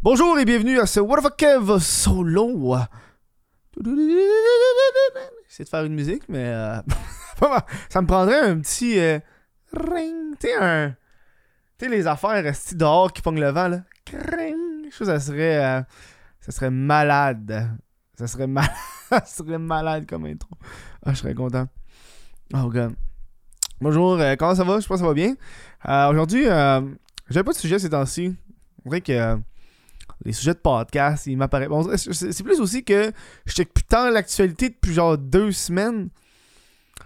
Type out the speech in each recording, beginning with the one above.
Bonjour et bienvenue à ce What the Kev solo. J'essaie de faire une musique, mais euh, ça me prendrait un petit euh, ring. Tu un. Tu les affaires restent dehors qui pognent le vent, là. Je ça serait. euh, ça serait malade. Ça serait malade. ça serait malade comme intro. Ah, je serais content. Oh, god. Bonjour, euh, comment ça va? Je pense que ça va bien. Aujourd'hui, j'avais pas de sujet ces temps-ci. On dirait que les sujets de podcast, ils m'apparaissent. Bon, c'est plus aussi que je check plus tant l'actualité depuis genre deux semaines.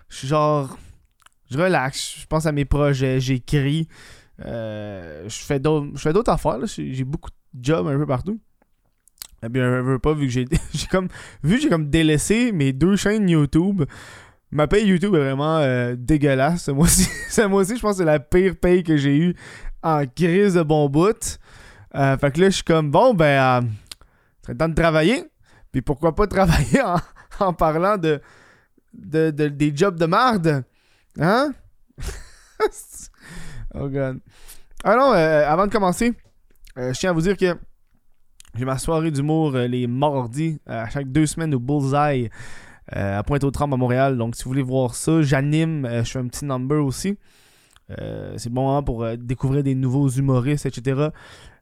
Je suis genre. Je relaxe, je pense à mes projets, j'écris. euh, je fais d'autres affaires. J'ai beaucoup de jobs un peu partout. Et bien, je veux pas, vu que j'ai j'ai comme. Vu que j'ai comme délaissé mes deux chaînes YouTube. Ma paye YouTube est vraiment euh, dégueulasse. Ce mois-ci, ce mois-ci, je pense que c'est la pire paye que j'ai eue en crise de bon bout. Euh, fait que là, je suis comme, bon, ben, euh, c'est le temps de travailler. Puis pourquoi pas travailler en, en parlant de, de, de- des jobs de marde? Hein? oh god. Alors, euh, avant de commencer, euh, je tiens à vous dire que j'ai ma soirée d'humour les mardis à chaque deux semaines au Bullseye à Pointe-aux-Trembles à Montréal. Donc, si vous voulez voir ça, j'anime. je fais un petit number aussi. C'est bon moment pour découvrir des nouveaux humoristes, etc.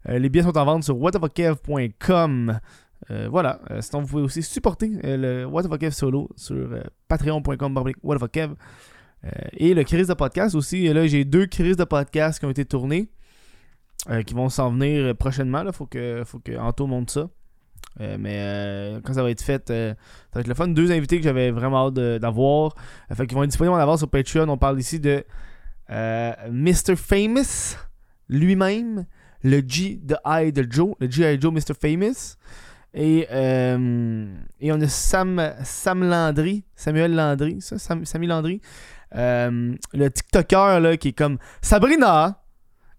Euh, les billets sont en vente sur whatofkev.com. Euh, voilà. Euh, sinon, vous pouvez aussi supporter euh, le What the Fuck Kev solo sur patreon.com What the Fuck Kev. Et le crise de podcast aussi. Là, j'ai deux crises de podcast qui ont été tournées. qui vont s'en venir prochainement. Il faut que, faut que Anto monte ça. Mais quand ça va être fait, ça va être le fun. Deux invités que j'avais vraiment hâte d'avoir. Fait qu'ils vont être disponibles en avance sur Patreon. On parle ici de Mr. Famous lui-même, le G de I de Joe, le G.I. Joe Mr. Famous. Et, euh, et on a Sam, Sam Landry, Samuel Landry, ça, Sam, Sammy Landry. Euh, le TikToker là, qui est comme Sabrina,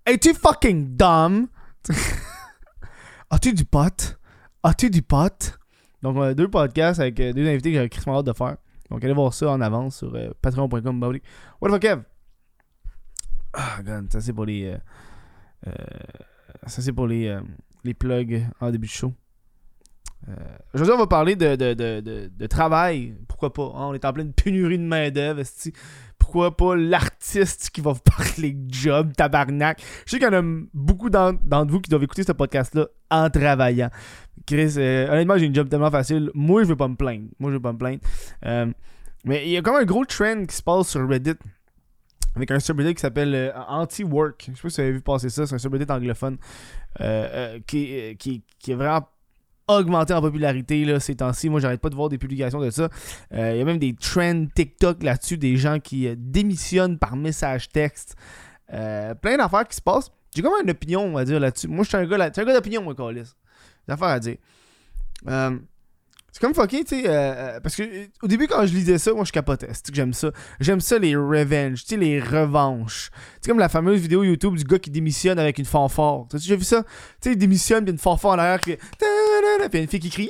es-tu fucking dumb? As-tu du pot? As-tu du pot? Donc, on a deux podcasts avec euh, deux invités que j'avais crissement hâte de faire. Donc, allez voir ça en avance sur patreon.com. bah. What the fuck, Kev? Ah, God, ça c'est pour les. Ça c'est pour les, euh, les plugs en début de show. Euh, Aujourd'hui, on va parler de, de, de, travail. Pourquoi pas? hein? On est en pleine pénurie de main-d'œuvre. Pourquoi pas l'artiste qui va vous parler de job, tabarnak? Je sais qu'il y en a beaucoup d'en- d'entre vous qui doivent écouter ce podcast-là en travaillant. Chris, euh, honnêtement, j'ai une job tellement facile. Moi, je veux pas me plaindre. Moi, je veux pas me plaindre. Euh, mais il y a comme un gros trend qui se passe sur Reddit avec un subreddit qui s'appelle euh, Anti-Work. Je sais pas si vous avez vu passer ça. C'est un subreddit anglophone euh, euh, qui, qui, qui est vraiment augmenté en popularité là, ces temps-ci. Moi, j'arrête pas de voir des publications de ça. Il y a même des trends TikTok là-dessus, des gens qui démissionnent par message texte. Plein d'affaires qui se passent. J'ai comme une opinion, on va dire, là-dessus. Moi, je suis un gars, là- un gars d'opinion, moi, Calis. Des affaires à dire. C'est comme fucké, tu sais, euh, euh, parce que euh, au début, quand je lisais ça, moi, je capotais. C'est que j'aime ça? J'aime ça, les revenge, tu sais, les revanches. C'est comme la fameuse vidéo YouTube du gars qui démissionne avec une fanfare. T'as-tu déjà vu ça? Tu sais, il démissionne, puis une fanfare en arrière qui Puis une fille qui crie...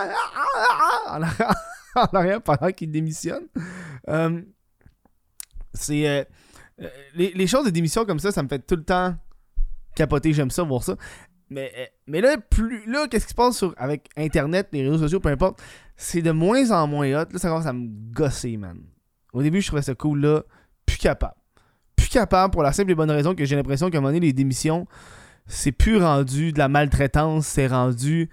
Ah, ah, ah, en arrière, en arrière pendant qu'il démissionne. C'est... les, les choses de démission comme ça, ça me fait tout le temps capoter. J'aime ça, voir ça. Mais, euh, mais là, plus, là qu'est-ce qui se passe sur, avec Internet, les réseaux sociaux, peu importe, c'est de moins en moins hot. Là, ça commence à me gosser, man. Au début, je trouvais ça cool, là. Plus capable. Plus capable pour la simple et bonne raison que j'ai l'impression qu'à un moment donné, les démissions, c'est plus rendu de la maltraitance, c'est rendu.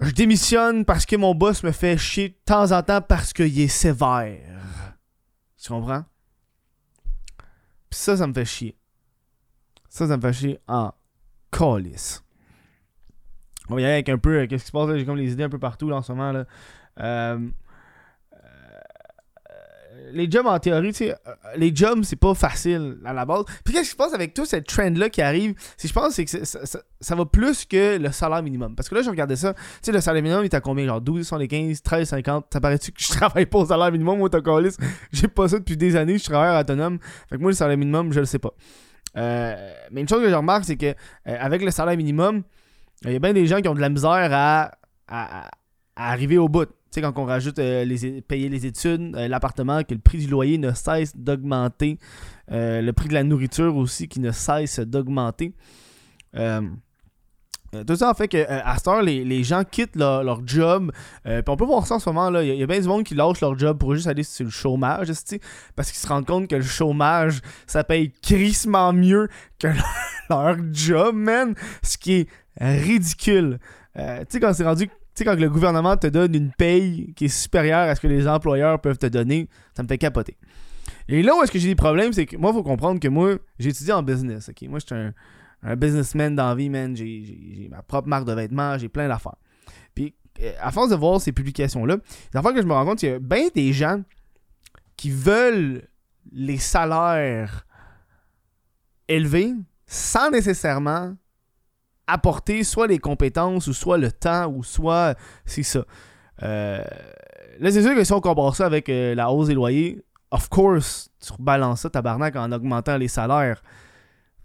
Je démissionne parce que mon boss me fait chier de temps en temps parce qu'il est sévère. Tu comprends? Pis ça, ça me fait chier. Ça, ça me fait chier en calice. On va y aller avec un peu. euh, Qu'est-ce qui se passe? J'ai comme les idées un peu partout là, en ce moment. Là. Euh, euh, les jobs en théorie, tu sais, les jobs c'est pas facile à la base. Puis qu'est-ce qui se passe avec tout cette trend là qui arrive? Si je pense c'est que ça, va plus que le salaire minimum. Parce que là, je regardais ça. Tu sais, le salaire minimum il est à combien? Genre 12, 75, 13, 50. Ça paraît-tu que je travaille pas au salaire minimum Moi, t'as. J'ai pas ça depuis des années. Je travaille autonome. Fait que moi, le salaire minimum, je le sais pas. Euh, mais une chose que je remarque, c'est que euh, avec le salaire minimum, il y a bien des gens qui ont de la misère à, arriver au bout. Tu sais, quand on rajoute euh, payer les études, l'appartement, que le prix du loyer ne cesse d'augmenter, le prix de la nourriture aussi qui ne cesse d'augmenter. Euh, tout ça en fait que euh, à cette heure, les, les gens quittent leur, leur job. Euh, puis on peut voir ça en ce moment. là. Il y, a- bien du monde qui lâche leur job pour juste aller sur le chômage. Parce qu'ils se rendent compte que le chômage, ça paye crissement mieux que leur, job, man. Ce qui est ridicule. Tu sais, quand c'est rendu. Tu sais, quand le gouvernement te donne une paye qui est supérieure à ce que les employeurs peuvent te donner, ça me fait capoter. Et là où est-ce que j'ai des problèmes, c'est que moi, il faut comprendre que moi, j'ai étudié en business. ok? Moi, je suis un, un businessman dans la vie, man. J'ai, ma propre marque de vêtements, j'ai plein d'affaires. Puis, euh, à force de voir ces publications-là, les affaires que je me rends compte, il y a bien des gens qui veulent les salaires élevés sans nécessairement apporter soit les compétences ou soit le temps ou soit c'est ça. Euh, là, c'est sûr que si on compare ça avec euh, la hausse des loyers, of course, tu rebalances ça, tabarnak, en augmentant les salaires.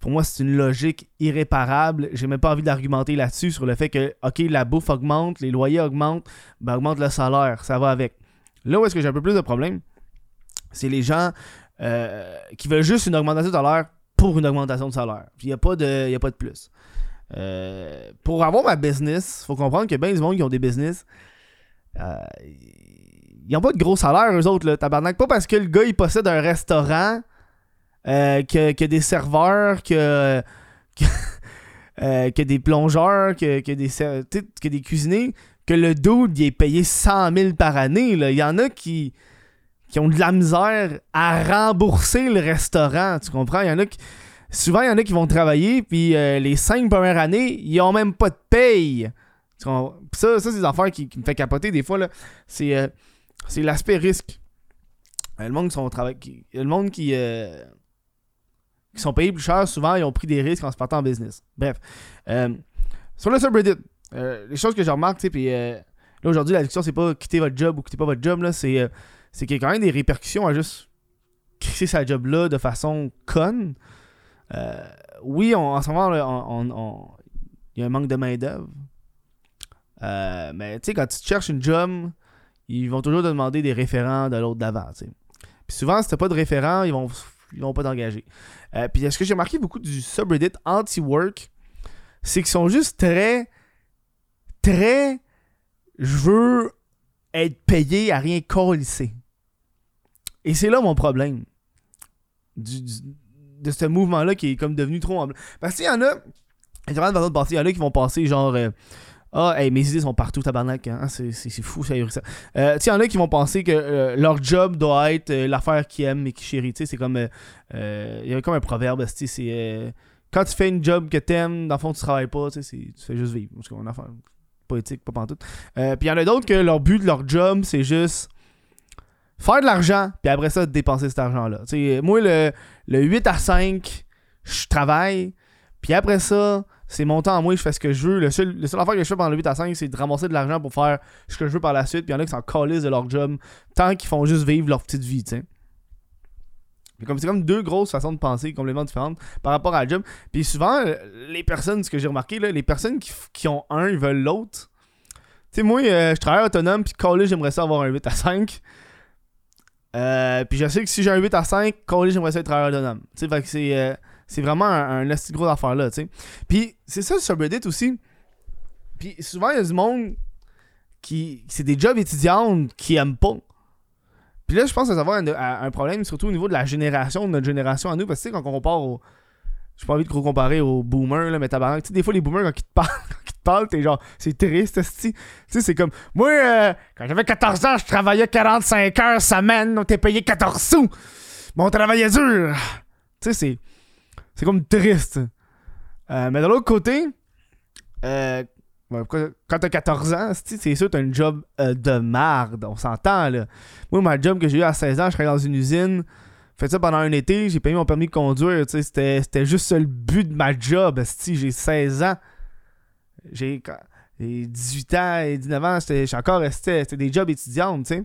Pour moi, c'est une logique irréparable. J'ai même pas envie d'argumenter là-dessus sur le fait que, OK, la bouffe augmente, les loyers augmentent, ben augmente le salaire, ça va avec. Là où est-ce que j'ai un peu plus de problème, c'est les gens euh, qui veulent juste une augmentation de salaire pour une augmentation de salaire. Il n'y a, pas de- a pas de plus. Euh, pour avoir ma business, faut comprendre que bien du monde qui ont des business, euh, ils n'ont pas de gros salaire, eux autres, là, tabarnak. Pas parce que le gars, il possède un restaurant, euh, que, que des serveurs, que, que, euh, que des plongeurs, que, que des, que des cuisiniers, que le dude, il est payé 100 000 par année. là. Il y en a qui, qui ont de la misère à rembourser le restaurant, tu comprends? Il y en a qui... Souvent, il y en a qui vont travailler, puis euh, les cinq premières années, ils ont même pas de paye. Ça, ça c'est des affaires qui, me fait capoter des fois. C'est l'aspect risque. Le monde qui le monde qui, qui sont payés plus cher, souvent, ils ont pris des risques en se partant en business. Bref. Euh, sur le subreddit, euh, les choses que je remarque, tu sais, puis euh, là aujourd'hui, la discussion, c'est pas quitter votre job ou quitter pas votre job, là, c'est c'est qu'il y a quand même des répercussions à juste quitter sa job là de façon conne. Oui, en ce moment, il y a un manque de main-d'œuvre. Mais tu sais, quand tu cherches une job, ils vont toujours te demander des référents de l'autre d'avant. Puis souvent, si t'as pas de référent, ils vont, ils vont pas t'engager. Euh, puis ce que j'ai remarqué beaucoup du subreddit anti-work, c'est qu'ils sont juste très, très, je veux être payé à rien colisser. Et c'est là mon problème. Du- du- de ce mouvement-là qui est comme devenu trop en Parce qu'il y en a. Il y en a qui vont passer genre. euh, ah, hey, mes idées sont partout, tabarnak. Hein? C'est, c'est, c'est fou, ça. ça. Euh, tu sais, il y en a qui vont penser que euh, leur job doit être euh, l'affaire qu'ils aiment et qui chérit. Tu sais, c'est comme. euh, euh, Il y a comme un proverbe, c'est. quand tu fais une job que t'aimes, dans le fond, tu travailles pas, tu c'est- fais juste vivre. Parce qu'on a affaire poétique, pas pantoute. Puis il y en a d'autres que leur but de leur job, c'est juste faire de l'argent, puis après ça, dépenser cet argent-là. Moi, le, le 8 à 5, je travaille, puis après ça, c'est mon temps à moi, je fais ce que je veux. Le seul, le seul affaire que je fais pendant le 8 à 5, c'est de ramasser de l'argent pour faire ce que je veux par la suite, puis il y en a qui s'en calissent de leur job, tant qu'ils font juste vivre leur petite vie, tu sais. Mais comme c'est comme deux grosses façons de penser complètement différentes par rapport à la job. Puis souvent, euh, les personnes, ce que j'ai remarqué, là, les personnes qui, qui ont un, ils veulent l'autre. Tu sais, moi, euh, je travaille autonome, puis collé, j'aimerais ça avoir un 8 à 5. Euh, puis je sais que si j'ai un 8 à 5, collé, j'aimerais ça être travailleur autonome. Tu sais, fait que c'est, c'est vraiment un, de gros affaire là, tu sais. Puis c'est ça le subreddit aussi. Puis souvent, il y a du monde qui. C'est des jobs étudiantes qui aiment pas. Puis là, je pense que ça va avoir un, problème, surtout au niveau de la génération, de notre génération à nous, parce que tu sais, quand on compare au. J'ai pas envie de trop comparer aux boomers, là, mais tabarnak, tu sais, des fois, les boomers, quand ils te parlent, quand ils te parlent, t'es genre, c'est triste. Tu sais, c'est comme, moi, euh, quand j'avais 14 ans, je travaillais 45 heures semaine, on t'est payé 14 sous. Mais on travaillait dur. Tu sais, c'est. C'est comme triste. Euh, mais de l'autre côté, euh, quand t'as 14 ans, c'est sûr que t'as un job euh, de marde. On s'entend, là. Moi, ma job que j'ai eu à 16 ans, je travaillais dans une usine. Fait ça pendant un été, j'ai payé mon permis de conduire. C'était juste le but de ma job. J'ai 16 ans. J'ai quand- j'ai 18 ans et 19 ans, j'étais encore resté. C'était des jobs étudiants, tu sais.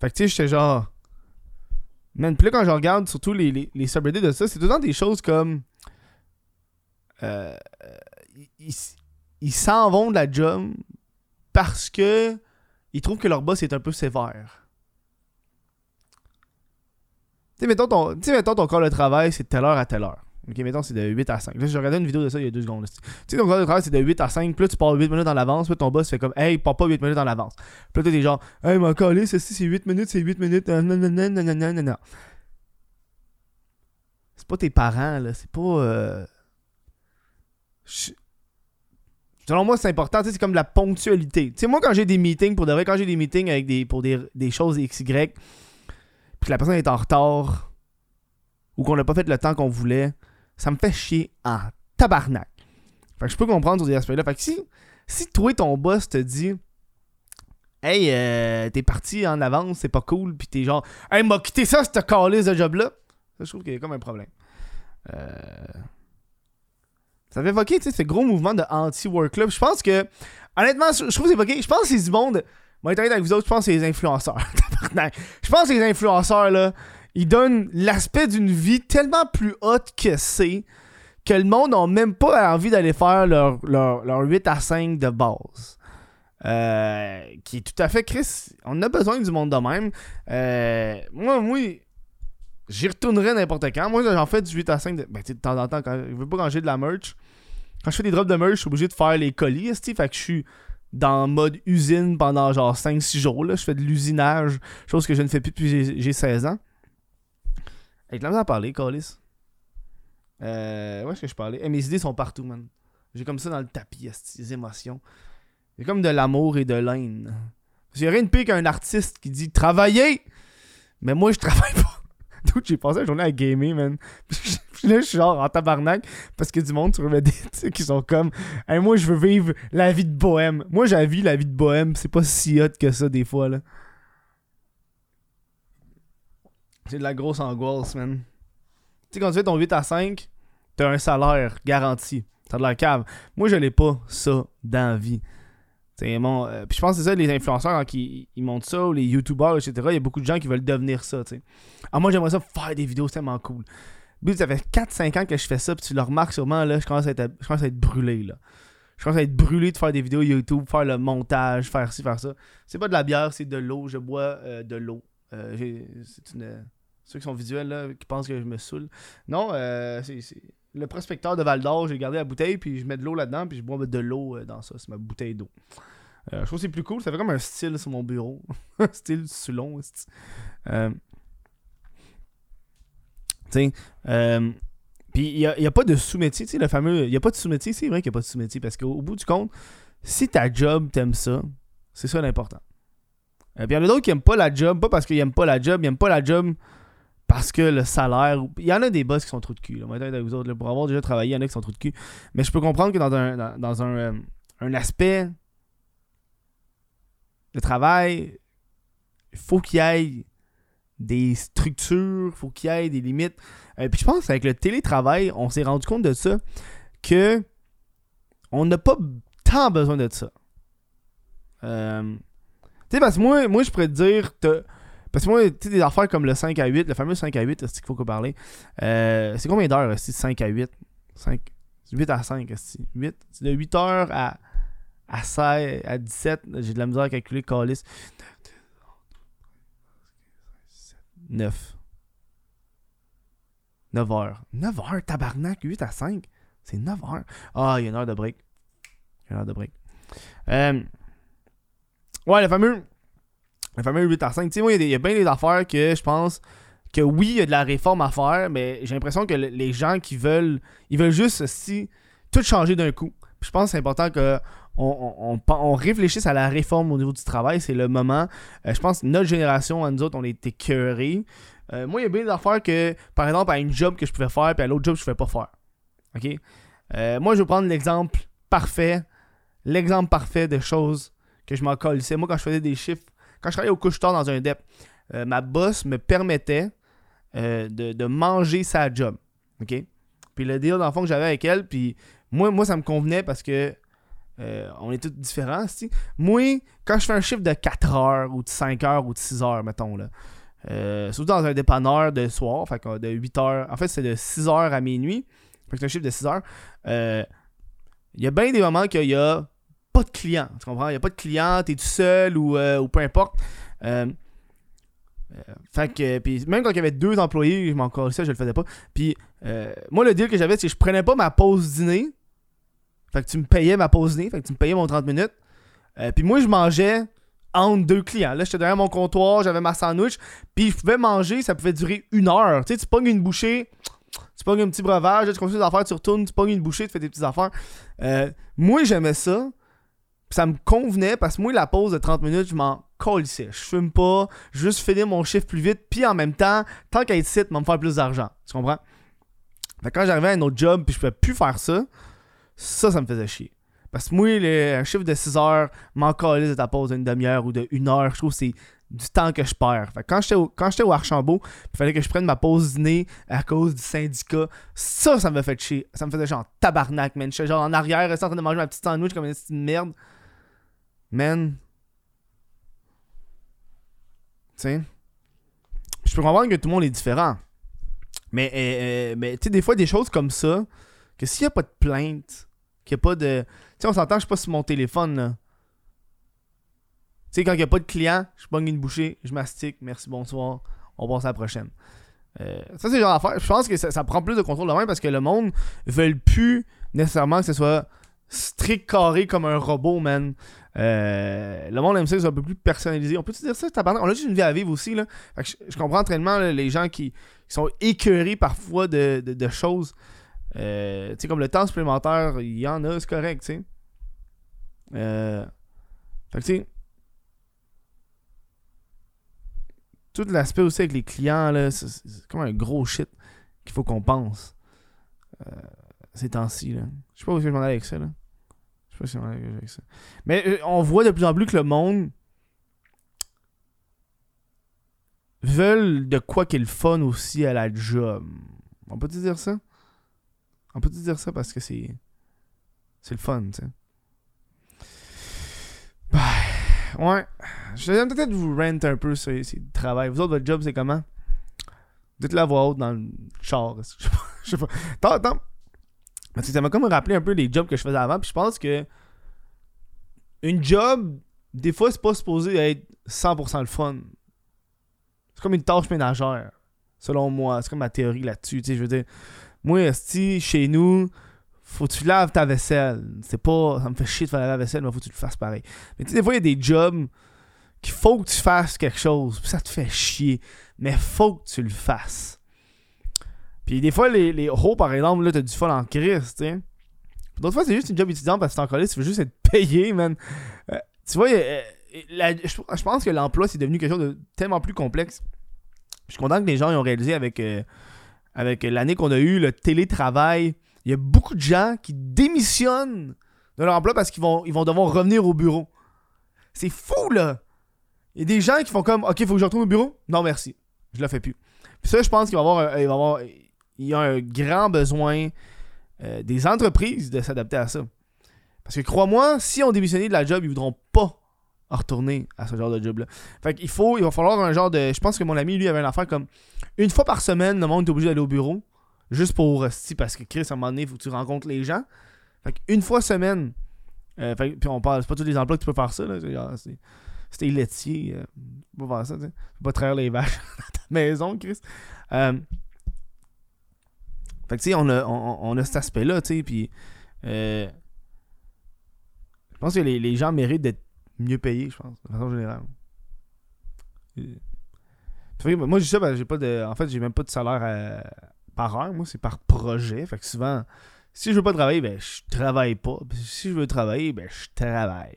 Fait que tu sais, j'étais genre. Man, puis là, quand je regarde surtout les, les, subreddits de ça, c'est tout le temps des choses comme. Euh, euh, ils- s'en vont de la job parce que ils trouvent que leur boss est un peu sévère. sais, mettons ton, tu mettons ton corps de travail, c'est de telle heure à telle heure. Ok, mettons, c'est de 8 à 5. Là, j'ai regardé une vidéo de ça il y a deux secondes. là. Tu sais, ton corps de travail, c'est de 8 à 5. Puis là, tu pars 8 minutes en avance. Puis ton boss fait comme, hey, pars pas 8 minutes en avance. Puis là, t'es genre, hey, mon calé, ceci, c'est 8 minutes, c'est 8 minutes. C'est pas tes parents, là. C'est pas. euh, Selon moi, c'est important. C'est comme la ponctualité. Tu sais, moi, quand j'ai des meetings, pour de vrai, quand j'ai des meetings avec des, pour des, des choses XY, puis que la personne est en retard, ou qu'on n'a pas fait le temps qu'on voulait, ça me fait chier en tabarnak. Fait que je peux comprendre sur des aspects-là. Fait que si, si toi, ton boss te dit Hey, euh, t'es parti en avance, c'est pas cool, puis t'es genre Hey, m'a quitté ça, cette calice de job-là. Je trouve qu'il y a comme un problème. Euh... Ça fait évoquer, tu sais, ce gros mouvement de anti-work club. Je pense que, honnêtement, je trouve que c'est évoqué. Je pense que c'est du monde. Moi, avec vous autres, je pense que c'est les influenceurs. Je pense que les influenceurs, là, ils donnent l'aspect d'une vie tellement plus haute que c'est que le monde n'a même pas envie d'aller faire leur, leur, leur 8 à 5 de base. Euh, qui est tout à fait Chris. On a besoin du monde de même. Euh, moi, moi, j'y retournerai n'importe quand. Moi, j'en fais du 8 à 5 de, ben, de temps en temps. Quand, je veux pas j'ai de la merch. Quand je fais des drops de merch, je suis obligé de faire les colis. Fait que je suis dans mode usine pendant genre 5-6 jours. Là. Je fais de l'usinage, chose que je ne fais plus depuis j'ai 16 ans. Avec la misère à parler, Colis. Euh, où est-ce que je parlais? Eh, mes idées sont partout, man. J'ai comme ça dans le tapis, les émotions. C'est comme de l'amour et de l'haine. Parce qu'il rien de pire qu'un artiste qui dit travailler! Mais moi, je travaille pas. D'où j'ai passé la journée à gamer, man. Puis là, je suis genre en tabarnak parce que du monde sur Reddit qui sont comme Hey, moi, je veux vivre la vie de bohème. Moi, j'ai la vie de bohème. C'est pas si hot que ça, des fois, là. C'est de la grosse angoisse, man. Tu sais, quand tu fais ton 8 à 5, t'as un salaire garanti. T'as de la cave. Moi, je l'ai pas, ça, dans la vie. Mon, euh, puis je pense que c'est ça, les influenceurs, quand ils, ils montent ça, ou les youtubeurs, etc., il y a beaucoup de gens qui veulent devenir ça, tu sais. Ah, moi, j'aimerais ça faire des vidéos, c'est tellement cool. But, ça fait 4-5 ans que je fais ça, puis tu le remarques sûrement, là, je commence à être, je commence à être brûlé, là. Je commence à être brûlé de faire des vidéos YouTube, faire le montage, faire ci, faire ça. C'est pas de la bière, c'est de l'eau. Je bois euh, de l'eau. Euh, c'est une... Ceux qui sont visuels, là, qui pensent que je me saoule. Non, euh, c'est... Le prospecteur de Val d'Or, j'ai gardé la bouteille, puis je mets de l'eau là-dedans, puis je bois de l'eau euh, dans ça. C'est ma bouteille d'eau. Euh, je trouve que c'est plus cool. Ça fait comme un style sur mon bureau. style esti. Euh, tu euh, puis il n'y a, pas de sous-métier, tu sais, le fameux. Il n'y a pas de sous-métier, c'est vrai qu'il n'y a pas de sous-métier, parce qu'au au bout du compte, si ta job, t'aimes ça, c'est ça l'important. Puis il y en a d'autres qui n'aiment pas la job, pas parce qu'ils n'aiment pas la job, ils n'aiment pas la job parce que le salaire. Il y en a des boss qui sont trop de cul. Là. Moi, vous autres, pour avoir déjà travaillé, il y en a qui sont trop de cul. Mais je peux comprendre que dans un, dans, un, euh, un aspect de travail, il faut qu'il y ait des structures, faut qu'il y ait des limites. Euh, puis je pense qu'avec le télétravail, on s'est rendu compte de ça que on n'a pas tant besoin de ça. Euh, tu sais, parce que moi, moi je pourrais te dire, parce que moi, tu sais, des affaires comme le 5 à 8, le fameux 5 à 8, c'est ce qu'il faut qu'on parle. Euh, c'est combien d'heures, c'est 5 à 8 5, 8 à 5, esti. 8, c'est de 8 heures à, à 16, à 17, j'ai de la misère à calculer, calice. 9. 9 heures. 9 heures, tabarnak, 8 à 5. C'est 9 heures. Ah, il y a une heure de break. Il y a une heure de break. Euh, ouais, le fameux. Le fameux 8 à 5. Tu il y a bien des affaires que je pense que oui, il y a de la réforme à faire, mais j'ai l'impression que le- les gens qui veulent. Ils veulent juste si tout changer d'un coup. Je pense que c'est important que on, réfléchisse à la réforme au niveau du travail. C'est le moment. Euh, je pense que notre génération, nous autres, on était cœurés. Euh, moi, il y a bien des affaires que, par exemple, à une job que je pouvais faire, puis à l'autre job, je ne pouvais pas faire. OK? Euh, moi, je vais prendre l'exemple parfait. L'exemple parfait de choses que je m'en colissais. Moi, quand je faisais des chiffres, quand je travaillais au couche-tard dans un DEP, euh, ma boss me permettait euh, de, manger sa job. OK? Puis le deal d'enfant que j'avais avec elle, puis moi, moi, ça me convenait parce que euh, on est tous différents. Moi, quand je fais un chiffre de 4 heures ou de 5 heures ou de 6 heures, mettons, là, surtout dans un dépanneur de soir, de 8 heures, en fait, c'est de 6 heures à minuit, fait que c'est un chiffre de 6 heures. Il y a bien des moments qu'il y a pas de clients, tu comprends? Il n'y a pas de clients, t'es tout seul ou, euh, ou peu importe. Euh, Euh, fait que, puis même quand il y avait deux employés, je m'en ça, je le faisais pas. Puis moi, le deal que j'avais, c'est que je prenais pas ma pause dîner. Fait que tu me payais ma pause dîner, fait que tu me payais mon 30 minutes. Puis moi, je mangeais entre deux clients. Là, j'étais derrière mon comptoir, j'avais ma sandwich, puis je pouvais manger, ça pouvait durer une heure. Tu sais, tu pognes une bouchée, tu pognes un petit breuvage, tu continues des affaires, tu retournes, tu pognes une bouchée, tu fais des petites affaires. moi, j'aimais ça. Ça me convenait parce que moi, la pause de 30 minutes, je m'en colissais. Je fume pas, juste finir mon chiffre plus vite, puis en même temps, tant qu'à être site, me faire plus d'argent. Tu comprends? Fait quand j'arrivais à un autre job, puis je pouvais plus faire ça, ça, ça me faisait chier. Parce que moi, un chiffre de 6 heures, m'en de ta pause d'une demi-heure ou de heure, je trouve que c'est du temps que je perds. Fait quand j'étais au, quand j'étais au Archambault, il fallait que je prenne ma pause dîner à cause du syndicat, ça, ça me fait chier. Ça me faisait genre tabarnak, man. J'étais genre en arrière, en train de manger ma petite sandwich comme une petite merde. Man, sais. Je peux comprendre que tout le monde est différent. Mais, euh, euh, mais tu sais, des fois, des choses comme ça, que s'il n'y a pas de plainte, qu'il n'y a pas de. Tu sais, on s'entend, je suis pas sur mon téléphone, là. Tu sais, quand il n'y a pas de client, je pogne une bouchée, je mastique, merci, bonsoir, on passe à la prochaine. Euh, ça, c'est genre d'affaire. Je pense que ça, prend plus de contrôle de même parce que le monde veut plus nécessairement que ce soit strict carré comme un robot, man. Euh, le monde aime ça, c'est un peu plus personnalisé. On peut dire ça, On a juste une vie à vivre aussi, là. je, comprends entraînement les gens qui, sont écœurés parfois de, choses. Euh, tu sais, comme le temps supplémentaire, il y en a, c'est correct, tu sais. Euh, fait que, tu sais. Tout l'aspect aussi avec les clients, là, c'est comme un gros shit qu'il faut qu'on pense. Ces temps-ci. Je sais pas où je m'en aller avec ça, là. Je sais pas si on avec ça. Mais euh, on voit de plus en plus que le monde veulent de quoi qu'il fun aussi à la job. On peut-tu dire ça? On peut-tu dire ça parce que c'est. C'est le fun, tu sais? Bah, ouais. Je vais peut-être vous rent un peu sur le travail. Vous autres, votre job, c'est comment? Dites la voix haute dans le char. Je sais pas. Attends, attends ça m'a comme rappelé un peu les jobs que je faisais avant. Puis je pense que une job, des fois, c'est pas supposé être 100% le fun. C'est comme une tâche ménagère, selon moi. C'est comme ma théorie là-dessus. Je veux dire, moi, si chez nous, faut que tu laves ta vaisselle. C'est pas. Ça me fait chier de faire la vaisselle, mais faut que tu le fasses pareil. Mais tu sais, des fois, il y a des jobs qu'il faut que tu fasses quelque chose. Puis ça te fait chier. Mais faut que tu le fasses. Puis des fois, les, les hauts, par exemple, là, t'as du fun en crise, tu sais. D'autres fois, c'est juste une job étudiante parce que t'es en collège, tu veux juste être payé, man. Euh, tu vois, euh, je, pense que l'emploi, c'est devenu quelque chose de tellement plus complexe. Je suis content que les gens aient ont réalisé avec, euh, avec l'année qu'on a eu, le télétravail. Il y a beaucoup de gens qui démissionnent de leur emploi parce qu'ils vont, ils vont devoir revenir au bureau. C'est fou, là! Il y a des gens qui font comme, OK, faut que je retourne au bureau? Non, merci. Je le fais plus. Puis ça, je pense qu'il va avoir, il va avoir il y a un grand besoin euh, des entreprises de s'adapter à ça. Parce que crois-moi, si on démissionnait de la job, ils voudront pas retourner à ce genre de job-là. Fait qu'il faut, il va falloir un genre de. Je pense que mon ami, lui, avait une affaire comme une fois par semaine, le monde est obligé d'aller au bureau. Juste pour. Si, parce que Chris, à un moment donné, il faut que tu rencontres les gens. Fait qu'une fois semaine. Euh, puis on parle, c'est pas tous les emplois que tu peux faire ça. Là, c'est, c'était laitier. Euh, tu peux pas faire ça. Tu peux pas traire les vaches dans ta maison, Chris. Euh, fait que, tu sais, on a, on, a cet aspect-là, tu sais, puis... Euh, je pense que les, gens méritent d'être mieux payés, je pense, de façon générale. moi, je dis ça que j'ai pas de... En fait, j'ai même pas de salaire euh, par heure. Moi, c'est par projet. Fait que souvent, si je veux pas travailler, ben, je travaille pas. si je veux travailler, ben, je travaille.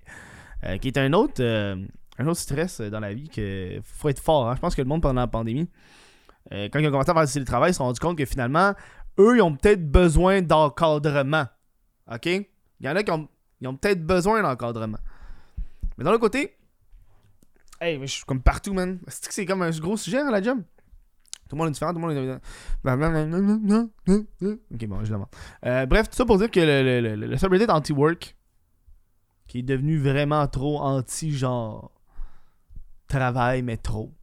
Euh, qui est un autre, un autre stress dans la vie que faut être fort. Hein. Je pense que le monde, pendant la pandémie, quand ils ont commencé à faire du télétravail, ils se sont rendu compte que finalement, eux, ils ont peut-être besoin d'encadrement. OK? Il y en a qui ont, peut-être besoin d'encadrement. Mais d'un autre côté, hey, je suis comme partout, man. C'est que c'est comme un gros sujet à la job? Tout le monde est différent, tout le monde est. Ok, bon, je l'avance. Euh, bref, tout ça pour dire que le, le, le, le subreddit anti-work, qui est devenu vraiment trop anti-genre travail, mais trop.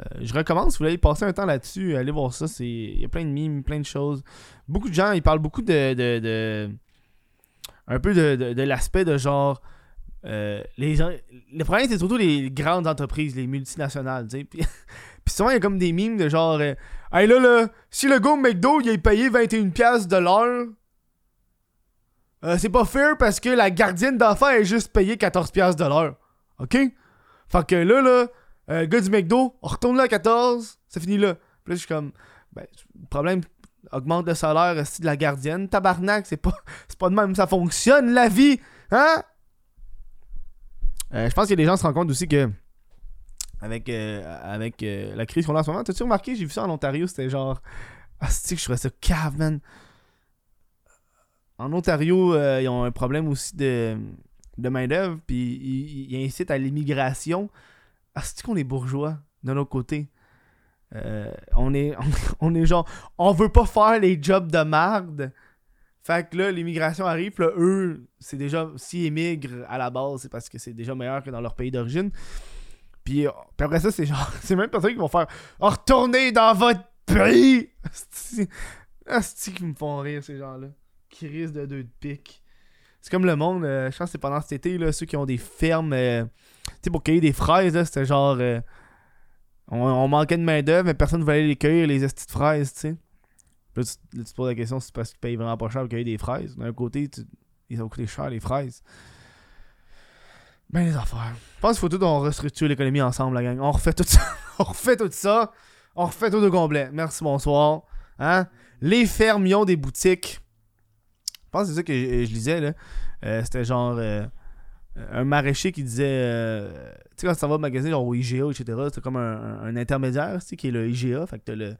Euh, je recommence, si vous voulez passer un temps là-dessus, allez voir ça. Il y a plein de mimes, plein de choses. Beaucoup de gens, ils parlent beaucoup de. de, un peu de, l'aspect de genre. Euh, les le problème, c'est surtout les grandes entreprises, les multinationales. Puis, souvent, il y a comme des mimes de genre, euh, hey là, là, si le gars McDo, il est payé 21$ de l'heure, euh, c'est pas fair parce que la gardienne d'enfant est juste payée 14$ de l'heure. OK? Fait que là, là, euh, gars du McDo, on retourne là à 14, ça finit là. Puis là, je suis comme, ben, problème, augmente le salaire de la gardienne. Tabarnak, c'est pas, c'est pas de même, ça fonctionne la vie. Hein? Euh, je pense que les gens se rendent compte aussi que avec, euh, avec euh, la crise qu'on a en ce moment, t'as-tu remarqué, j'ai vu ça en Ontario, c'était genre. Ah, que je trouvais ça cave, man. En Ontario, ils ont un problème aussi de, de main-d'œuvre, puis ils, incitent à l'immigration. Ah, c'est qu'on est bourgeois de notre côté? on, est, on, est genre, on veut pas faire les jobs de marde. Fait que là, l'immigration arrive, là, eux, c'est déjà, s'ils émigrent à la base, c'est parce que c'est déjà meilleur que dans leur pays d'origine. Puis, euh, après ça, c'est genre, c'est même personne qui vont faire oh, retourner dans votre pays. C'est qui me font rire, ces gens-là. Qui risquent de deux de pique. C'est comme le monde, euh, je pense que c'est pendant cet été, là, ceux qui ont des fermes, euh, sais, pour cueillir des fraises, là, c'était genre, on, manquait de main-d'œuvre, mais personne ne voulait les cueillir, les estis de fraises, tu sais. Là tu, te poses la question si c'est parce qu'ils payent vraiment pas cher pour cueillir des fraises. D'un côté, ils ont coûté cher, les fraises. Ben, les affaires. Je pense qu'il faut tout on restructure l'économie ensemble, la gang. On refait tout ça. on refait tout ça. On refait tout au complet. Merci, bonsoir. Hein? Les fermions des boutiques. Je pense que c'est ça que je, lisais, là. Euh, c'était genre euh, un maraîcher qui disait. Euh, tu sais, quand ça va au magasin, genre au IGA, etc., c'est comme un, intermédiaire, tu sais, qui est le IGA. Fait que t'as le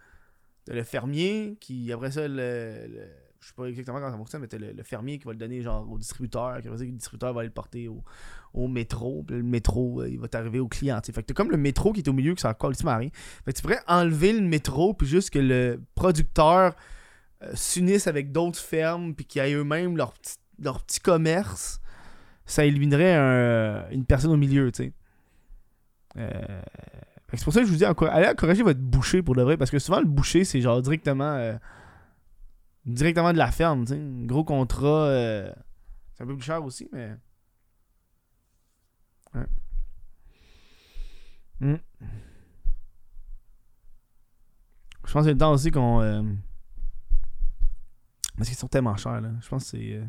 le fermier qui, après ça, le, je sais pas exactement comment ça fonctionne, mais t'as le, fermier qui va le donner genre au distributeur, qui va dire que le distributeur va aller le porter au, au métro, puis le métro, euh, il va t'arriver au client. T'sais. Fait que t'as comme le métro qui est au milieu, qui s'en complètement rien. Fait que tu pourrais enlever le métro, puis juste que le producteur euh, s'unisse avec d'autres fermes, puis qu'ils aient eux-mêmes leur petit, leur petit commerce. Ça éliminerait un, une personne au milieu, tu sais. Euh, c'est pour ça que je vous dis, allez encourager votre boucher pour de vrai, parce que souvent le boucher, c'est genre directement euh, directement de la ferme, tu sais. Gros contrat, euh, c'est un peu plus cher aussi, mais. Ouais. Hmm. Je pense que c'est le temps aussi qu'on. Euh, parce qu'ils sont tellement chers, là. Je pense que c'est.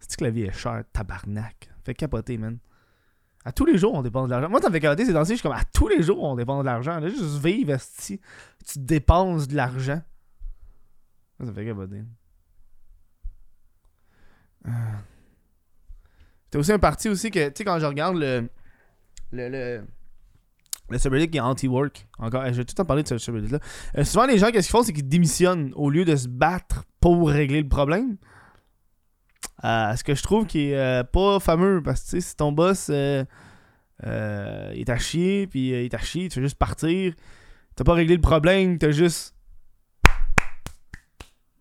C'est que la vie est chère, tabarnak? Fait capoter, man. À tous les jours, on dépense de l'argent. Moi, ça me fait capoter, c'est dans je suis comme à tous les jours, on dépense de l'argent. Là, juste vivre, si tu dépenses de l'argent. Ça me fait capoter. Euh... Aussi un parti aussi que, tu sais, quand je regarde le. Le. Le, le subreddit qui est anti-work. Encore, je vais tout temps parler de ce subreddit-là. Euh, souvent, les gens, qu'est-ce qu'ils font, c'est qu'ils démissionnent au lieu de se battre pour régler le problème. Euh, ce que je trouve qui est euh, pas fameux parce que si ton boss euh, est à chier, puis il est à chier, tu veux juste partir, t'as pas réglé le problème, t'as juste.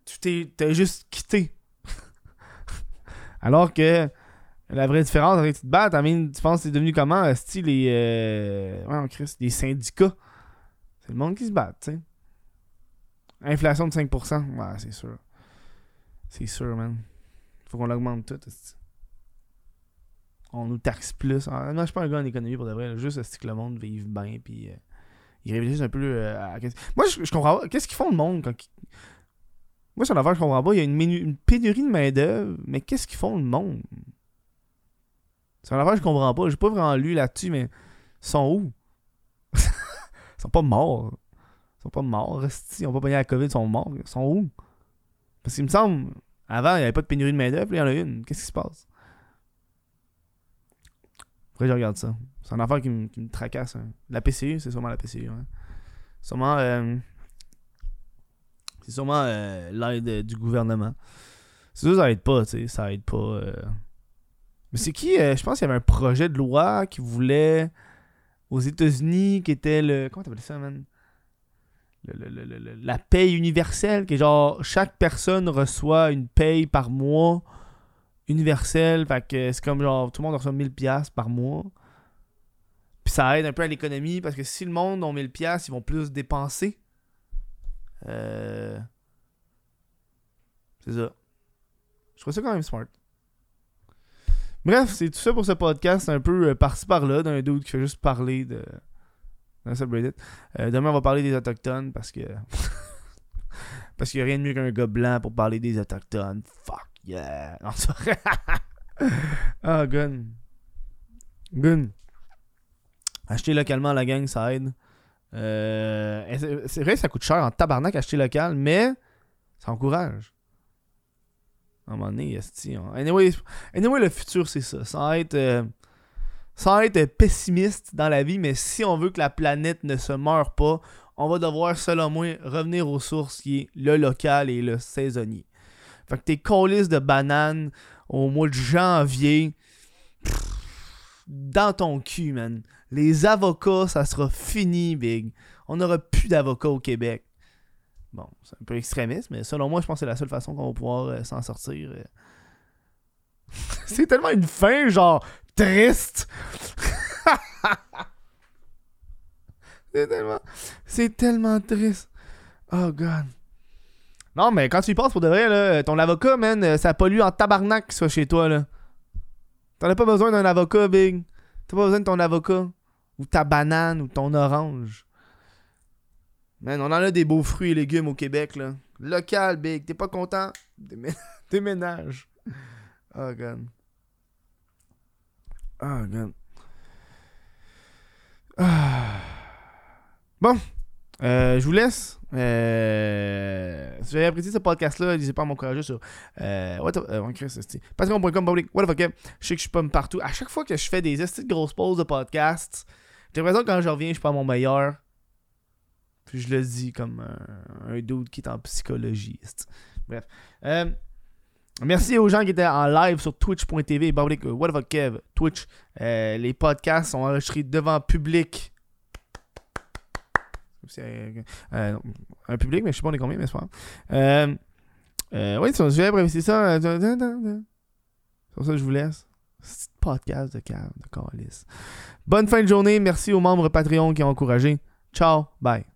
Tu t'es juste quitté. Alors que la vraie différence tu te bats, tu penses que c'est devenu comment style les. ouais, les syndicats? C'est le monde qui se bat, tu sais. Inflation de 5%, ouais, c'est sûr. C'est sûr, man. Faut qu'on l'augmente tout. On nous taxe plus. Ah, non, je suis pas un gars en économie pour de vrai. Juste que le monde vive bien. Puis euh, ils réfléchissent un peu euh, à. Moi, je, comprends pas. Qu'est-ce qu'ils font le monde quand Moi, c'est une affaire que je comprends pas. Il y a une, pénurie de main-d'œuvre. Mais qu'est-ce qu'ils font le monde? C'est une affaire que je comprends pas. J'ai pas vraiment lu là-dessus, mais ils sont où? Ils sont pas morts. Ils sont pas morts. Ils ont pas pogné la COVID, ils sont morts. Ils sont où? Parce qu'il me semble. Avant, il n'y avait pas de pénurie de main-d'œuvre, il y en a une. Qu'est-ce qui se passe? Après, je regarde ça. C'est un affaire qui me, tracasse. Hein. La PCU, c'est sûrement la PCU. Hein. Sûrement. Euh, c'est sûrement euh, l'aide du gouvernement. C'est ça, ça aide pas, tu sais. Ça aide pas. Euh. Mais c'est qui Je pense qu'il y avait un projet de loi qui voulait. Aux États-Unis, qui était le. Comment t'appelles ça, man? La paye universelle, qui est genre chaque personne reçoit une paye par mois universelle. Fait que c'est comme genre tout le monde reçoit 1000$ par mois. Puis ça aide un peu à l'économie parce que si le monde ont 1000$, ils vont plus dépenser. Euh... C'est ça. Je trouve ça quand même smart. Bref, c'est tout ça pour ce podcast. Un peu euh, par-ci par-là d'un dude qui fait juste parler de Euh, demain, on va parler des Autochtones parce que. parce qu'il n'y a rien de mieux qu'un gars blanc pour parler des Autochtones. Fuck yeah. Ah, gun. Gun. Acheter localement la gang, ça aide. Euh, c'est vrai ça coûte cher en tabarnak acheter local, mais ça encourage. À un moment donné, esti, on- anyway, anyway, le futur, c'est ça. Sans être, euh, sans être pessimiste dans la vie, mais si on veut que la planète ne se meure pas, on va devoir, selon moi, revenir aux sources qui est le local et le saisonnier. Fait que tes colis de bananes au mois de janvier, dans ton cul, man. Les avocats, ça sera fini, big. On n'aura plus d'avocats au Québec. Bon, c'est un peu extrémiste, mais selon moi, je pense que c'est la seule façon qu'on va pouvoir euh, s'en sortir. euh. c'est tellement une fin, genre, triste. c'est tellement... C'est tellement triste. Oh, God. Non, mais quand tu y penses, pour de vrai, ton avocat, man, euh, ça pollue en tabarnak qu'il soit chez toi, là. T'en as pas besoin d'un avocat, Big. T'as pas besoin de ton avocat. Ou ta banane, ou ton orange. Man, on en a des beaux fruits et légumes au Québec, là. Local, Big. T'es pas content? Démé- Déménage. Oh, God. Oh, God. Bon. Euh, je vous laisse. Euh, si vous avez apprécié ce podcast-là, n'hésitez pas à m'encourager sur euh, what euh, what the fuck, Je sais que je suis pas partout. À chaque fois que je fais des de grosses pauses de podcast, j'ai l'impression que quand je reviens, je suis pas mon meilleur. Puis je le dis comme un, un dude qui est en psychologie. Bref. Merci aux gens qui étaient en live sur twitch.tv, public, euh, what fuck, Kev, Twitch. Euh, les podcasts sont enregistrés devant public. C'est, euh, un public, mais je sais pas combien, mais c'est pas grave. Euh, oui, apprécié ça. Sur ça, je vous laisse. C'est podcast de cave, de. Bonne fin de journée. Merci aux membres Patreon qui ont encouragé. Ciao. Bye.